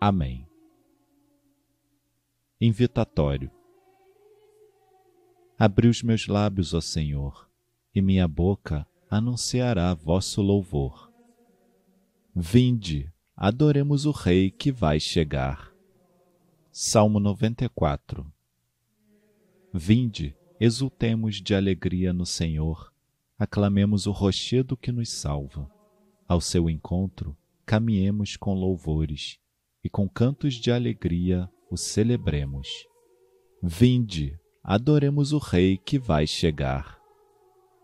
Amém. Invitatório. Abri os meus lábios, ó Senhor, e minha boca anunciará vosso louvor. Vinde, adoremos o Rei que vai chegar. Salmo 94 Vinde, exultemos de alegria no Senhor, aclamemos o rochedo que nos salva. Ao seu encontro, caminhemos com louvores e com cantos de alegria o celebremos. Vinde, adoremos o Rei que vai chegar.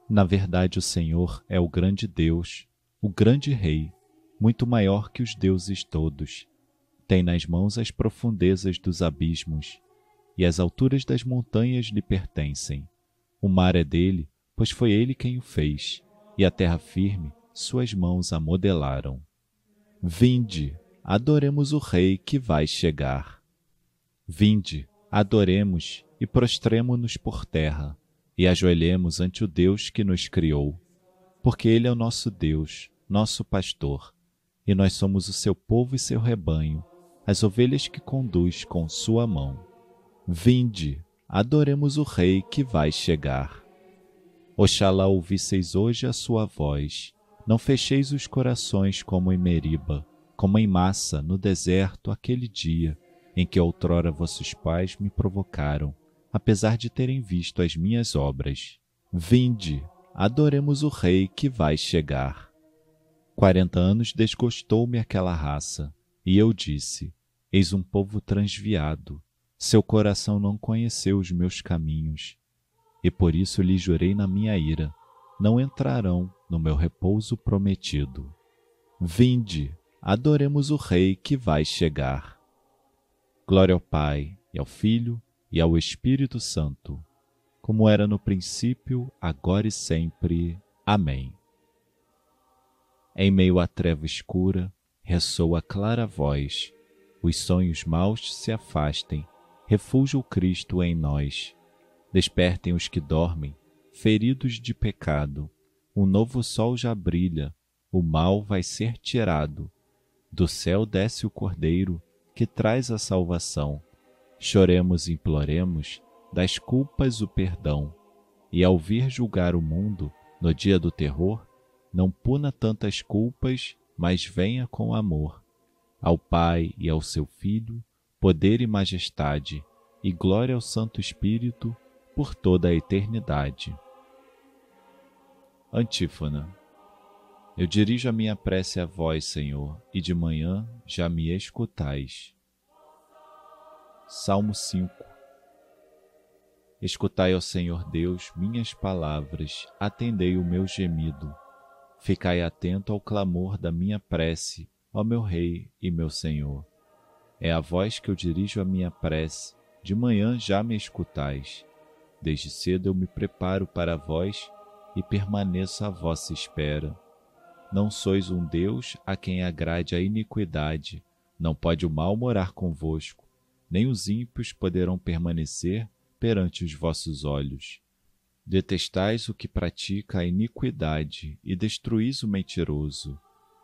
Na verdade, o Senhor é o grande Deus, o grande Rei, muito maior que os deuses todos. Tem nas mãos as profundezas dos abismos, e as alturas das montanhas lhe pertencem. O mar é dele, pois foi ele quem o fez, e a terra firme suas mãos a modelaram. Vinde, adoremos o Rei que vai chegar. Vinde, adoremos e prostremo-nos por terra, e ajoelhemos ante o Deus que nos criou, porque Ele é o nosso Deus, nosso pastor, e nós somos o seu povo e seu rebanho, as ovelhas que conduz com sua mão. Vinde, adoremos o Rei que vai chegar. Oxalá ouvisseis hoje a sua voz, não fecheis os corações como em Meriba, como em massa no deserto aquele dia em que outrora vossos pais me provocaram, apesar de terem visto as minhas obras. Vinde, adoremos o Rei que vai chegar. Quarenta anos desgostou-me aquela raça, e eu disse: Eis um povo transviado, seu coração não conheceu os meus caminhos, e por isso lhe jurei na minha ira: não entrarão no meu repouso prometido. Vinde, adoremos o Rei que vai chegar. Glória ao Pai, e ao Filho, e ao Espírito Santo, como era no princípio, agora e sempre. Amém. Em meio à treva escura, ressoa clara voz, os sonhos maus se afastem, refúgio Cristo em nós. Despertem os que dormem, feridos de pecado. Um novo sol já brilha, o mal vai ser tirado. Do céu desce o Cordeiro, que traz a salvação. Choremos e imploremos, das culpas o perdão. E ao vir julgar o mundo, no dia do terror, não puna tantas culpas, mas venha com amor. Ao Pai e ao seu Filho, poder e majestade, e glória ao Santo Espírito, por toda a eternidade. Antífona. Eu dirijo a minha prece a vós, Senhor, e de manhã já me escutais. Salmo 5 Escutai, ó Senhor Deus, minhas palavras, atendei o meu gemido. Ficai atento ao clamor da minha prece, ó meu Rei e meu Senhor. É a vós que eu dirijo a minha prece, de manhã já me escutais. Desde cedo eu me preparo para vós e permaneço à vossa espera. Não sois um Deus a quem agrade a iniquidade, não pode o mal morar convosco, nem os ímpios poderão permanecer perante os vossos olhos. Detestais o que pratica a iniquidade e destruís o mentiroso.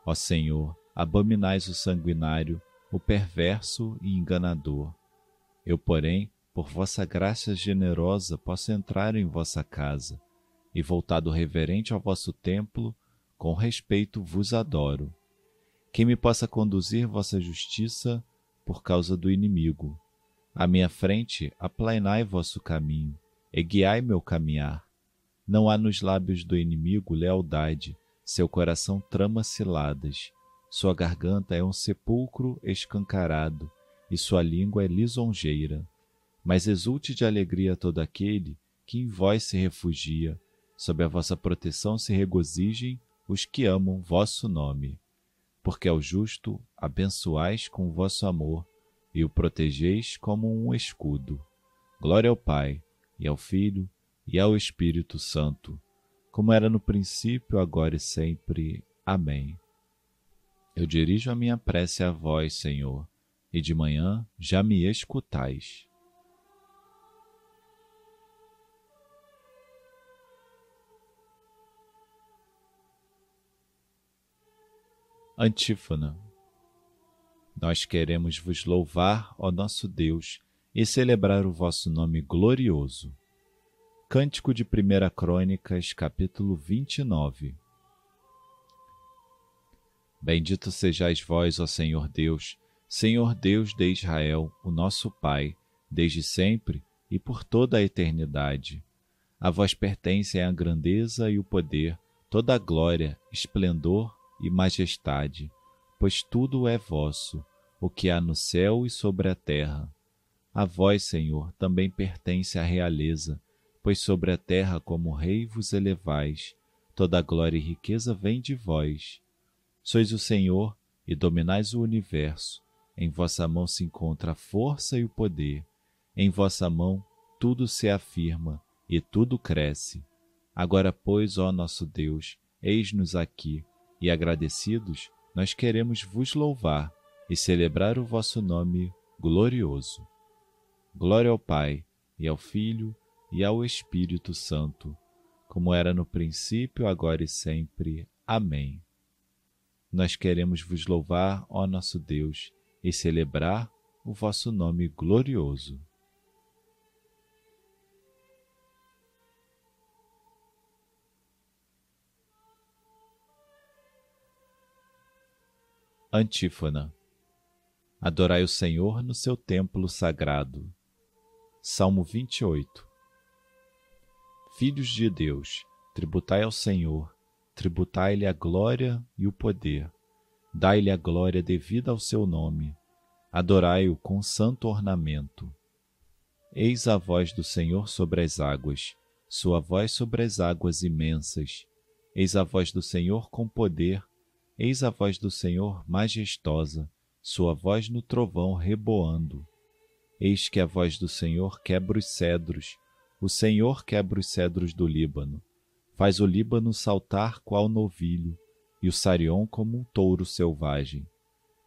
Ó Senhor, abominais o sanguinário, o perverso e enganador. Eu, porém, por vossa graça generosa, posso entrar em vossa casa, e voltado reverente ao vosso templo, com respeito vos adoro. Quem me possa conduzir vossa justiça por causa do inimigo? À minha frente, aplainai vosso caminho, e guiai meu caminhar. Não há nos lábios do inimigo lealdade, seu coração trama ciladas. Sua garganta é um sepulcro escancarado, e sua língua é lisonjeira. Mas exulte de alegria todo aquele que em vós se refugia, sob a vossa proteção se regozijem os que amam vosso nome. porque ao justo abençoais com vosso amor e o protegeis como um escudo. Glória ao Pai, e ao Filho, e ao Espírito Santo, como era no princípio, agora e sempre. Amém. Eu dirijo a minha prece a vós, Senhor, e de manhã já me escutais. Antífona nós queremos vos louvar, ó nosso Deus, e celebrar o vosso nome glorioso. Cântico de 1 Crônicas, capítulo 29 Bendito sejais vós, ó Senhor Deus, Senhor Deus de Israel, o nosso Pai, desde sempre e por toda a eternidade. A vós pertencem a grandeza e o poder, toda a glória, esplendor e majestade, pois tudo é vosso o que há no céu e sobre a terra. A vós, Senhor, também pertence a realeza, pois sobre a terra como rei vos elevais, toda a glória e riqueza vem de vós. Sois o Senhor e dominais o universo. Em vossa mão se encontra a força e o poder. Em vossa mão tudo se afirma e tudo cresce. Agora, pois, ó nosso Deus, eis-nos aqui, e agradecidos, nós queremos vos louvar e celebrar o vosso nome glorioso. Glória ao Pai, e ao Filho, e ao Espírito Santo, como era no princípio, agora e sempre. Amém. Nós queremos vos louvar, ó nosso Deus, e celebrar o vosso nome glorioso. Antífona Adorai o Senhor no seu templo sagrado. Salmo 28 Filhos de Deus, tributai ao Senhor, tributai-lhe a glória e o poder. Dai-lhe a glória devida ao seu nome. Adorai-o com santo ornamento. Eis a voz do Senhor sobre as águas, sua voz sobre as águas imensas. Eis a voz do Senhor com poder, eis a voz do Senhor majestosa sua voz no trovão reboando. Eis que a voz do Senhor quebra os cedros, o Senhor quebra os cedros do Líbano, faz o Líbano saltar qual novilho, e o Sarion como um touro selvagem.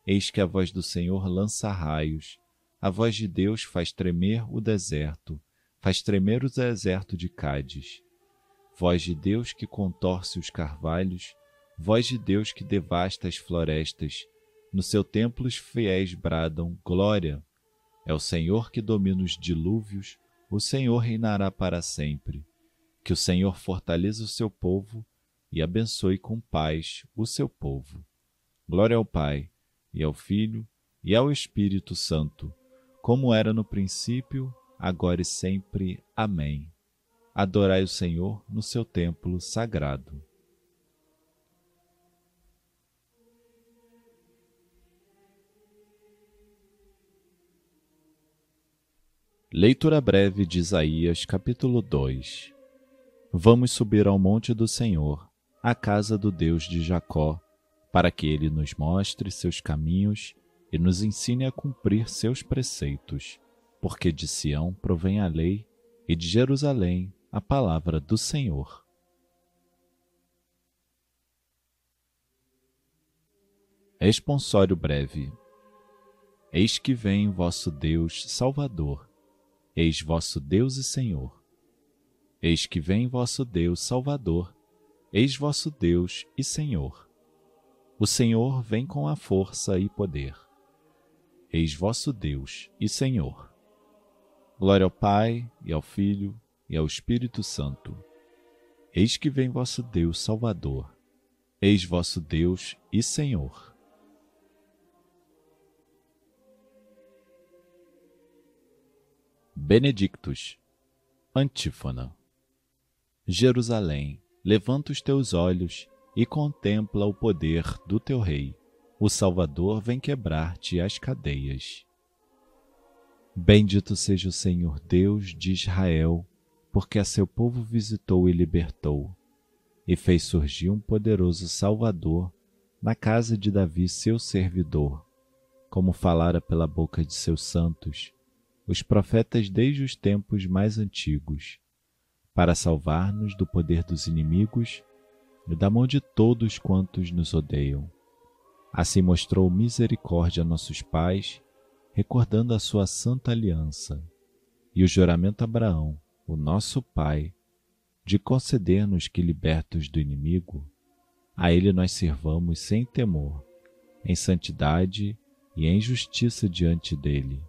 Eis que a voz do Senhor lança raios, a voz de Deus faz tremer o deserto, faz tremer o deserto de Cádiz. Voz de Deus que contorce os carvalhos, voz de Deus que devasta as florestas, no seu templo os fiéis bradam glória. É o Senhor que domina os dilúvios, o Senhor reinará para sempre. Que o Senhor fortaleça o seu povo e abençoe com paz o seu povo. Glória ao Pai, e ao Filho, e ao Espírito Santo, como era no princípio, agora e sempre. Amém. Adorai o Senhor no seu templo sagrado. Leitura breve de Isaías, capítulo 2 Vamos subir ao monte do Senhor, à casa do Deus de Jacó, para que ele nos mostre seus caminhos e nos ensine a cumprir seus preceitos, porque de Sião provém a lei e de Jerusalém a palavra do Senhor. Esponsório breve. Eis que vem vosso Deus Salvador Eis vosso Deus e Senhor. Eis que vem vosso Deus Salvador, eis vosso Deus e Senhor. O Senhor vem com a força e poder. Eis vosso Deus e Senhor. Glória ao Pai, e ao Filho, e ao Espírito Santo. Eis que vem vosso Deus Salvador. Eis vosso Deus e Senhor. Benedictus. Antífona. Jerusalém, levanta os teus olhos e contempla o poder do teu rei. O Salvador vem quebrar-te as cadeias. Bendito seja o Senhor Deus de Israel, porque a seu povo visitou e libertou, e fez surgir um poderoso Salvador na casa de Davi, seu servidor, como falara pela boca de seus santos, os profetas desde os tempos mais antigos, para salvar-nos do poder dos inimigos e da mão de todos quantos nos odeiam. Assim mostrou misericórdia a nossos pais, recordando a sua santa aliança e o juramento a Abraão, o nosso pai, de conceder-nos que, libertos do inimigo, a ele nós servamos sem temor, em santidade e em justiça diante dele,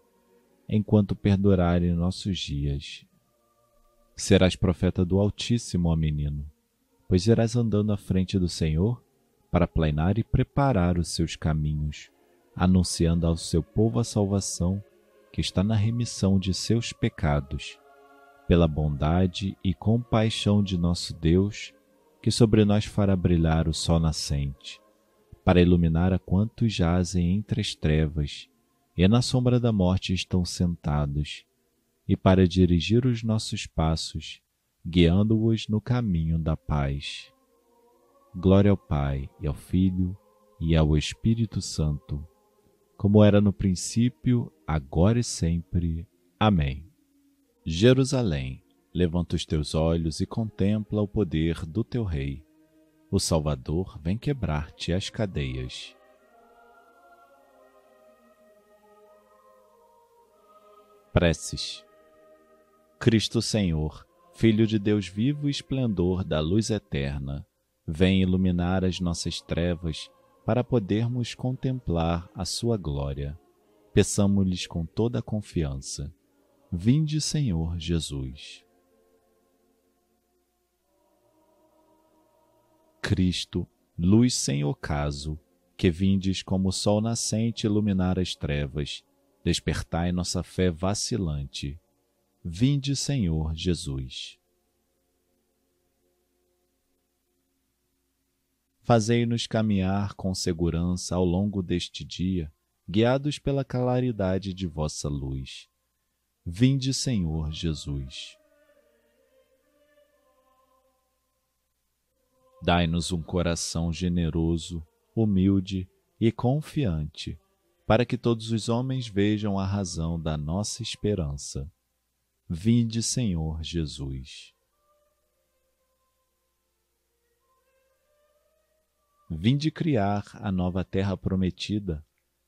enquanto perdurarem nossos dias. Serás profeta do Altíssimo, ó menino, pois irás andando à frente do Senhor para planear e preparar os seus caminhos, anunciando ao seu povo a salvação que está na remissão de seus pecados pela bondade e compaixão de nosso Deus, que sobre nós fará brilhar o sol nascente, para iluminar a quantos jazem entre as trevas e na sombra da morte estão sentados, e para dirigir os nossos passos, guiando-os no caminho da paz. Glória ao Pai, e ao Filho, e ao Espírito Santo, como era no princípio, agora e sempre. Amém. Jerusalém, levanta os teus olhos e contempla o poder do teu rei. O Salvador vem quebrar-te as cadeias. Preces. Cristo Senhor, Filho de Deus vivo e esplendor da luz eterna, vem iluminar as nossas trevas para podermos contemplar a sua glória. Peçamos-lhes com toda a confiança Vinde, Senhor Jesus. Cristo, luz sem ocaso, que vindes como o sol nascente iluminar as trevas, despertai nossa fé vacilante. Vinde, Senhor Jesus. Fazei-nos caminhar com segurança ao longo deste dia, guiados pela claridade de vossa luz Vinde, Senhor Jesus. Dai-nos um coração generoso, humilde e confiante, para que todos os homens vejam a razão da nossa esperança. Vinde, Senhor Jesus. Vinde criar a nova terra prometida,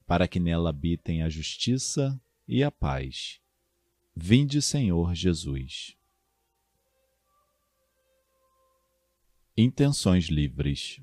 para que nela habitem a justiça e a paz Vinde, Senhor Jesus. Intenções livres.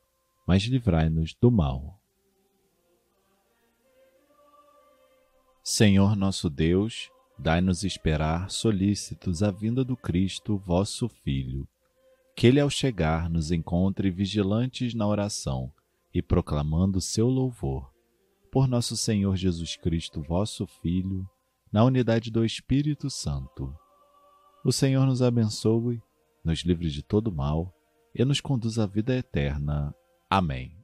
mas livrai-nos do mal. Senhor nosso Deus, dai-nos esperar solícitos a vinda do Cristo, vosso Filho que ele, ao chegar, nos encontre vigilantes na oração e proclamando seu louvor. Por nosso Senhor Jesus Cristo, vosso Filho, na unidade do Espírito Santo. O Senhor nos abençoe, nos livre de todo mal e nos conduz à vida eterna. Amém.